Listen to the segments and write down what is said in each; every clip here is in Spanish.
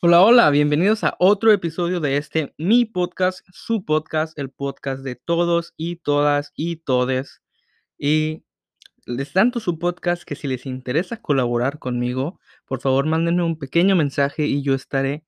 Hola, hola, bienvenidos a otro episodio de este mi podcast, su podcast, el podcast de todos y todas y todes. Y les tanto su podcast que si les interesa colaborar conmigo, por favor mándenme un pequeño mensaje y yo estaré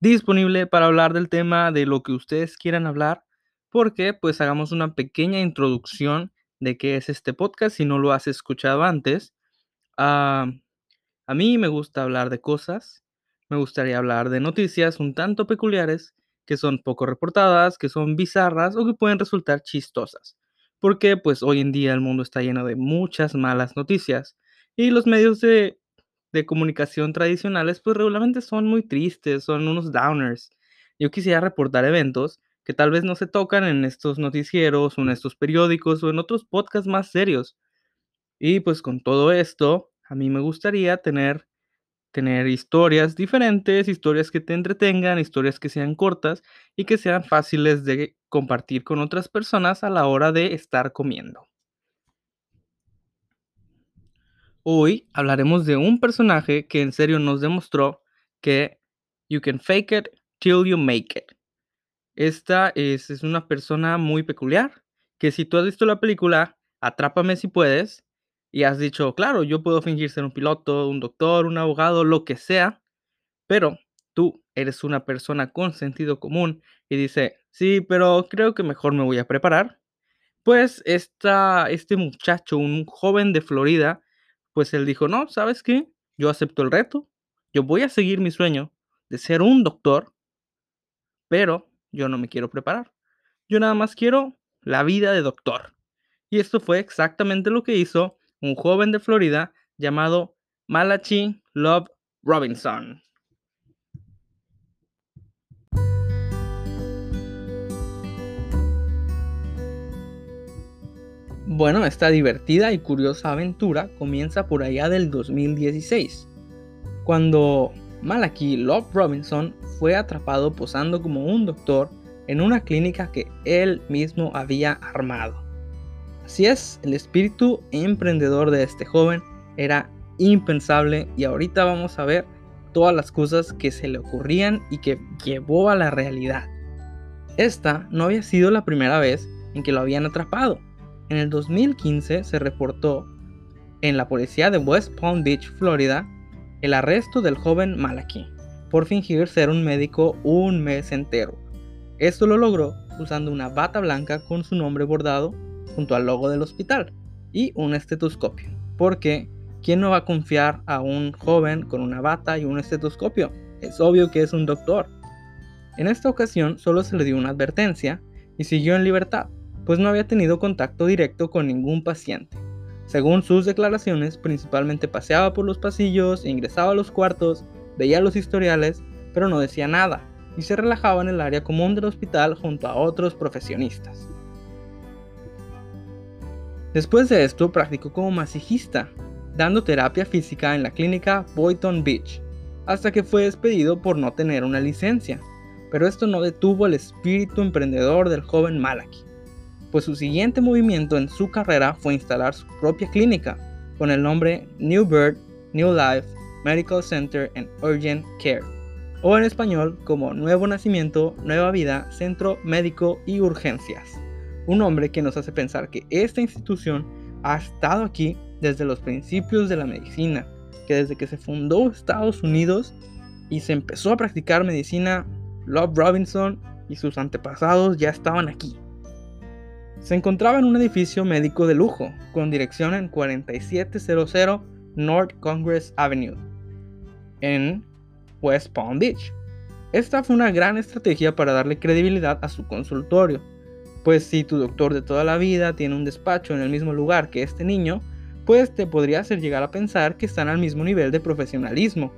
disponible para hablar del tema de lo que ustedes quieran hablar, porque pues hagamos una pequeña introducción de qué es este podcast si no lo has escuchado antes. Ah, a mí me gusta hablar de cosas me gustaría hablar de noticias un tanto peculiares, que son poco reportadas, que son bizarras o que pueden resultar chistosas. Porque pues hoy en día el mundo está lleno de muchas malas noticias y los medios de, de comunicación tradicionales pues regularmente son muy tristes, son unos downers. Yo quisiera reportar eventos que tal vez no se tocan en estos noticieros o en estos periódicos o en otros podcasts más serios. Y pues con todo esto, a mí me gustaría tener tener historias diferentes, historias que te entretengan, historias que sean cortas y que sean fáciles de compartir con otras personas a la hora de estar comiendo. Hoy hablaremos de un personaje que en serio nos demostró que you can fake it till you make it. Esta es, una persona muy peculiar, que si tú has visto la película Atrápame si puedes, y has dicho, claro, yo puedo fingir ser un piloto, un doctor, un abogado, lo que sea, pero tú eres una persona con sentido común y dice, sí, pero creo que mejor me voy a preparar. Pues esta, este muchacho, un joven de Florida, pues él dijo, no, ¿sabes qué? Yo acepto el reto, yo voy a seguir mi sueño de ser un doctor, pero yo no me quiero preparar. Yo nada más quiero la vida de doctor. Y esto fue exactamente lo que hizo un joven de Florida llamado Malachi Love Robinson. Bueno, esta divertida y curiosa aventura comienza por allá del 2016, cuando Malachi Love Robinson fue atrapado posando como un doctor en una clínica que él mismo había armado. Así es, el espíritu emprendedor de este joven era impensable y ahorita vamos a ver todas las cosas que se le ocurrían y que llevó a la realidad. Esta no había sido la primera vez en que lo habían atrapado. En el 2015 se reportó en la policía de West Palm Beach, Florida, el arresto del joven Malachi por fingir ser un médico un mes entero. Esto lo logró usando una bata blanca con su nombre bordado junto al logo del hospital y un estetoscopio. Porque, ¿quién no va a confiar a un joven con una bata y un estetoscopio? Es obvio que es un doctor. En esta ocasión solo se le dio una advertencia y siguió en libertad, pues no había tenido contacto directo con ningún paciente. Según sus declaraciones, principalmente paseaba por los pasillos, ingresaba a los cuartos, veía los historiales, pero no decía nada, y se relajaba en el área común del hospital junto a otros profesionistas. Después de esto practicó como masajista, dando terapia física en la clínica Boynton Beach, hasta que fue despedido por no tener una licencia. Pero esto no detuvo el espíritu emprendedor del joven Malaki, pues su siguiente movimiento en su carrera fue instalar su propia clínica, con el nombre New Bird, New Life, Medical Center and Urgent Care, o en español como Nuevo Nacimiento, Nueva Vida, Centro Médico y Urgencias un hombre que nos hace pensar que esta institución ha estado aquí desde los principios de la medicina, que desde que se fundó Estados Unidos y se empezó a practicar medicina, Love Robinson y sus antepasados ya estaban aquí. Se encontraba en un edificio médico de lujo, con dirección en 4700 North Congress Avenue, en West Palm Beach. Esta fue una gran estrategia para darle credibilidad a su consultorio, pues si tu doctor de toda la vida tiene un despacho en el mismo lugar que este niño, pues te podría hacer llegar a pensar que están al mismo nivel de profesionalismo.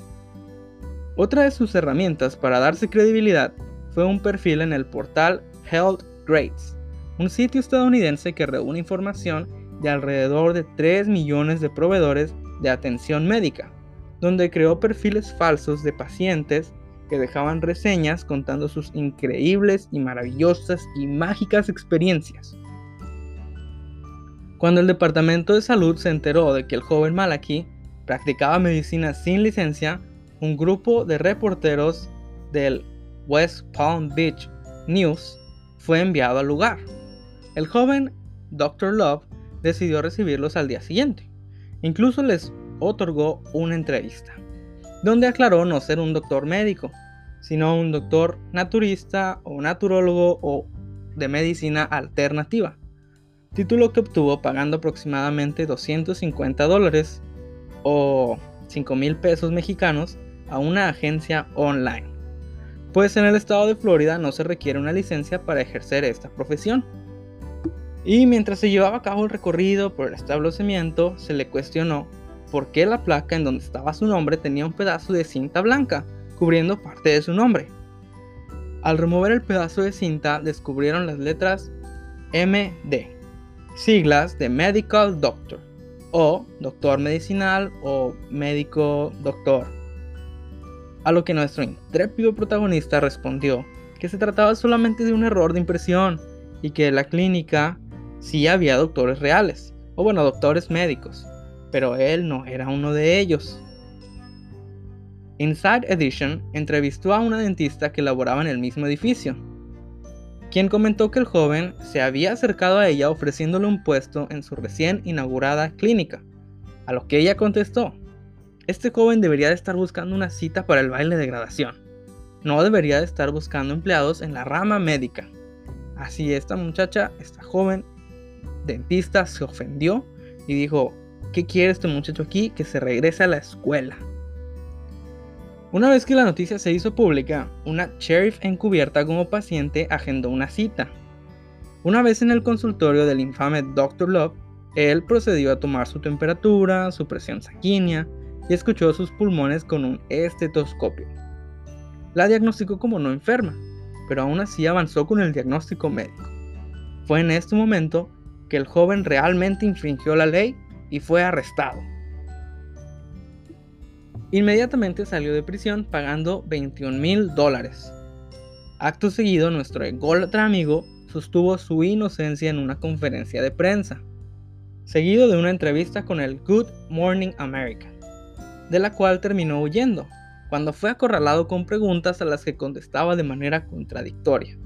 Otra de sus herramientas para darse credibilidad fue un perfil en el portal Health Grades, un sitio estadounidense que reúne información de alrededor de 3 millones de proveedores de atención médica, donde creó perfiles falsos de pacientes que dejaban reseñas contando sus increíbles y maravillosas y mágicas experiencias. Cuando el Departamento de Salud se enteró de que el joven Malaki practicaba medicina sin licencia, un grupo de reporteros del West Palm Beach News fue enviado al lugar. El joven Dr. Love decidió recibirlos al día siguiente. Incluso les otorgó una entrevista, donde aclaró no ser un doctor médico, sino un doctor naturista o naturólogo o de medicina alternativa, título que obtuvo pagando aproximadamente 250 dólares o 5 mil pesos mexicanos a una agencia online, pues en el estado de Florida no se requiere una licencia para ejercer esta profesión. Y mientras se llevaba a cabo el recorrido por el establecimiento, se le cuestionó por qué la placa en donde estaba su nombre tenía un pedazo de cinta blanca cubriendo parte de su nombre. Al remover el pedazo de cinta descubrieron las letras MD, siglas de Medical Doctor, o doctor medicinal o médico doctor. A lo que nuestro intrépido protagonista respondió que se trataba solamente de un error de impresión y que en la clínica sí había doctores reales, o bueno, doctores médicos, pero él no era uno de ellos. Inside Edition entrevistó a una dentista que laboraba en el mismo edificio, quien comentó que el joven se había acercado a ella ofreciéndole un puesto en su recién inaugurada clínica, a lo que ella contestó, este joven debería de estar buscando una cita para el baile de graduación, no debería de estar buscando empleados en la rama médica. Así esta muchacha, esta joven dentista se ofendió y dijo, ¿qué quiere este muchacho aquí? Que se regrese a la escuela. Una vez que la noticia se hizo pública, una sheriff encubierta como paciente agendó una cita. Una vez en el consultorio del infame Dr. Love, él procedió a tomar su temperatura, su presión sanguínea y escuchó sus pulmones con un estetoscopio. La diagnosticó como no enferma, pero aún así avanzó con el diagnóstico médico. Fue en este momento que el joven realmente infringió la ley y fue arrestado. Inmediatamente salió de prisión pagando 21 mil dólares. Acto seguido, nuestro ególatra amigo sostuvo su inocencia en una conferencia de prensa, seguido de una entrevista con el Good Morning America, de la cual terminó huyendo, cuando fue acorralado con preguntas a las que contestaba de manera contradictoria.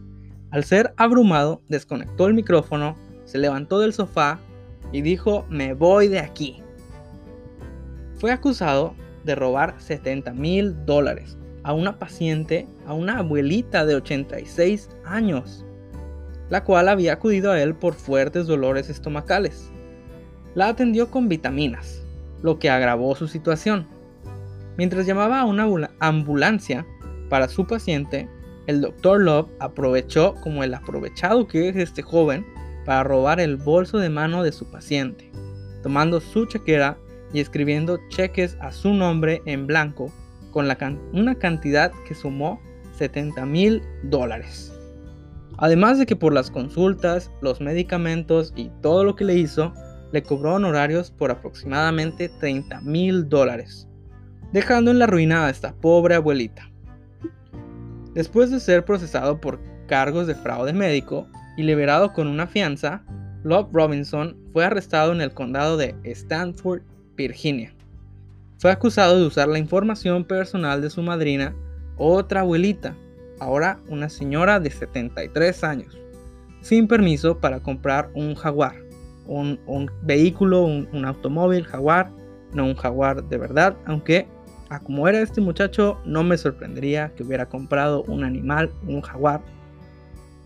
Al ser abrumado, desconectó el micrófono, se levantó del sofá y dijo, me voy de aquí. Fue acusado de robar 70 mil dólares a una paciente, a una abuelita de 86 años, la cual había acudido a él por fuertes dolores estomacales. La atendió con vitaminas, lo que agravó su situación. Mientras llamaba a una ambulancia para su paciente, el doctor Love aprovechó como el aprovechado que es este joven para robar el bolso de mano de su paciente, tomando su chequera y escribiendo cheques a su nombre en blanco con una cantidad que sumó 70 mil dólares. Además de que por las consultas, los medicamentos y todo lo que le hizo, le cobró honorarios por aproximadamente 30 mil dólares, dejando en la ruina a esta pobre abuelita. Después de ser procesado por cargos de fraude médico y liberado con una fianza, Love Robinson fue arrestado en el condado de Stanford Virginia. Fue acusado de usar la información personal de su madrina, otra abuelita, ahora una señora de 73 años, sin permiso para comprar un jaguar, un, vehículo, un, automóvil jaguar, no un jaguar de verdad, aunque a como era este muchacho no me sorprendería que hubiera comprado un animal, un jaguar,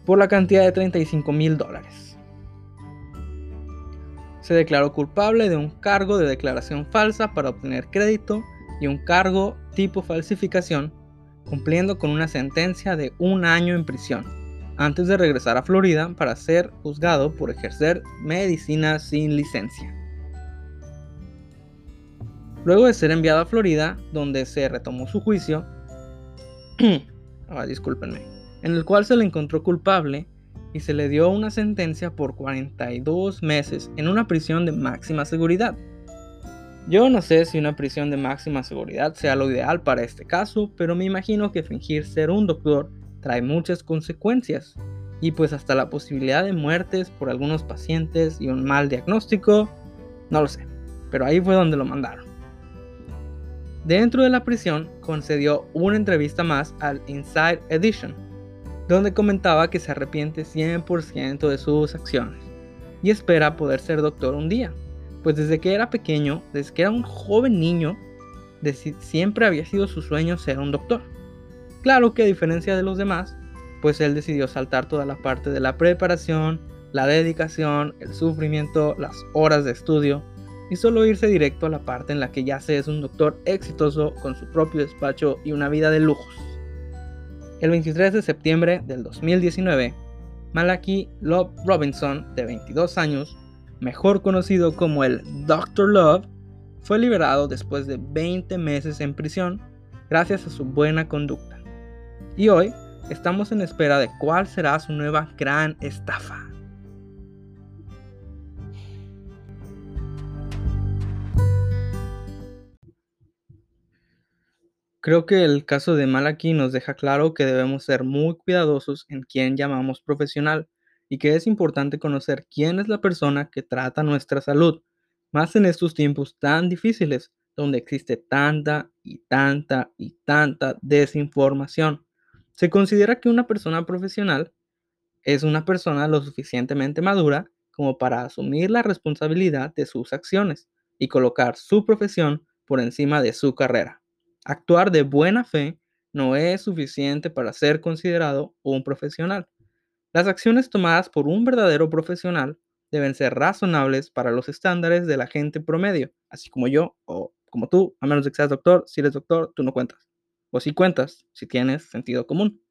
por la cantidad de 35 mil dólares se declaró culpable de un cargo de declaración falsa para obtener crédito y un cargo tipo falsificación, cumpliendo con una sentencia de un año en prisión, antes de regresar a Florida para ser juzgado por ejercer medicina sin licencia. Luego de ser enviado a Florida, donde se retomó su juicio, ah, discúlpenme, en el cual se le encontró culpable y se le dio una sentencia por 42 meses en una prisión de máxima seguridad. Yo no sé si una prisión de máxima seguridad sea lo ideal para este caso, pero me imagino que fingir ser un doctor trae muchas consecuencias y pues hasta la posibilidad de muertes por algunos pacientes y un mal diagnóstico, no lo sé, pero ahí fue donde lo mandaron. Dentro de la prisión concedió una entrevista más al Inside Edition, donde comentaba que se arrepiente 100% de sus acciones y espera poder ser doctor un día, pues desde que era pequeño, desde que era un joven niño, siempre había sido su sueño ser un doctor. Claro que a diferencia de los demás, pues él decidió saltar toda la parte de la preparación, la dedicación, el sufrimiento, las horas de estudio y solo irse directo a la parte en la que ya se es un doctor exitoso con su propio despacho y una vida de lujos. El 23 de septiembre del 2019, Malaki Love Robinson, de 22 años, mejor conocido como el Dr. Love, fue liberado después de 20 meses en prisión gracias a su buena conducta. Y hoy estamos en espera de cuál será su nueva gran estafa. Creo que el caso de Malaki nos deja claro que debemos ser muy cuidadosos en quién llamamos profesional y que es importante conocer quién es la persona que trata nuestra salud, más en estos tiempos tan difíciles donde existe tanta y tanta y tanta desinformación. Se considera que una persona profesional es una persona lo suficientemente madura como para asumir la responsabilidad de sus acciones y colocar su profesión por encima de su carrera. Actuar de buena fe no es suficiente para ser considerado un profesional. Las acciones tomadas por un verdadero profesional deben ser razonables para los estándares de la gente promedio, así como yo o como tú, a menos de que seas doctor. Si eres doctor, tú no cuentas. O si cuentas, si tienes sentido común.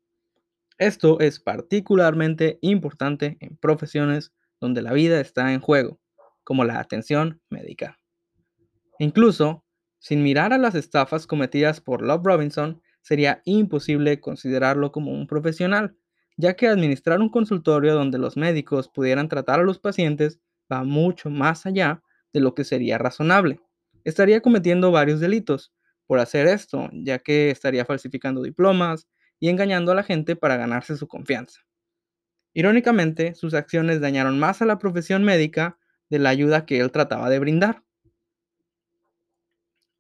Esto es particularmente importante en profesiones donde la vida está en juego, como la atención médica. Incluso sin mirar a las estafas cometidas por Love Robinson, sería imposible considerarlo como un profesional, ya que administrar un consultorio donde los médicos pudieran tratar a los pacientes va mucho más allá de lo que sería razonable. Estaría cometiendo varios delitos por hacer esto, ya que estaría falsificando diplomas y engañando a la gente para ganarse su confianza. Irónicamente, sus acciones dañaron más a la profesión médica de la ayuda que él trataba de brindar.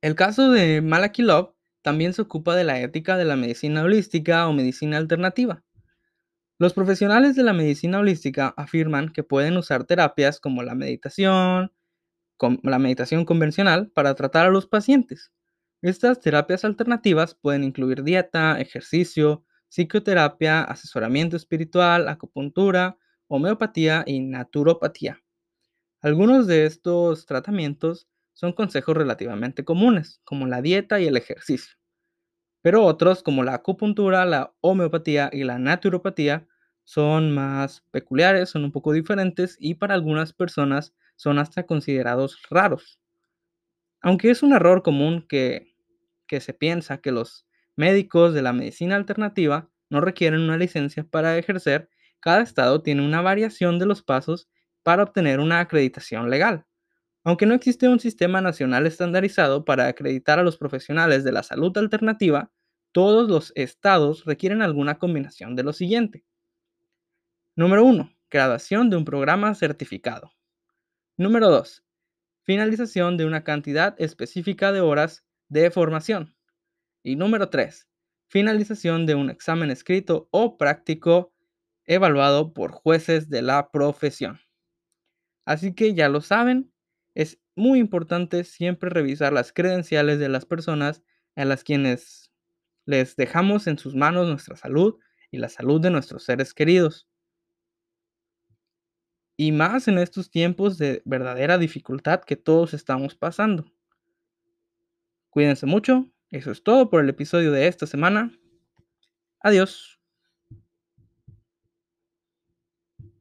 El caso de Malaki Love también se ocupa de la ética de la medicina holística o medicina alternativa. Los profesionales de la medicina holística afirman que pueden usar terapias como la meditación, la meditación convencional para tratar a los pacientes. Estas terapias alternativas pueden incluir dieta, ejercicio, psicoterapia, asesoramiento espiritual, acupuntura, homeopatía y naturopatía. Algunos de estos tratamientos son consejos relativamente comunes, como la dieta y el ejercicio. Pero otros, como la acupuntura, la homeopatía y la naturopatía, son más peculiares, son un poco diferentes y para algunas personas son hasta considerados raros. Aunque es un error común que, que se piensa que los médicos de la medicina alternativa no requieren una licencia para ejercer, cada estado tiene una variación de los pasos para obtener una acreditación legal. Aunque no existe un sistema nacional estandarizado para acreditar a los profesionales de la salud alternativa, todos los estados requieren alguna combinación de lo siguiente. Número 1. Graduación de un programa certificado. Número 2. Finalización de una cantidad específica de horas de formación. Y número 3. Finalización de un examen escrito o práctico evaluado por jueces de la profesión. Así que ya lo saben, es muy importante siempre revisar las credenciales de las personas a las quienes les dejamos en sus manos nuestra salud y la salud de nuestros seres queridos. Y más en estos tiempos de verdadera dificultad que todos estamos pasando. Cuídense mucho. Eso es todo por el episodio de esta semana. Adiós.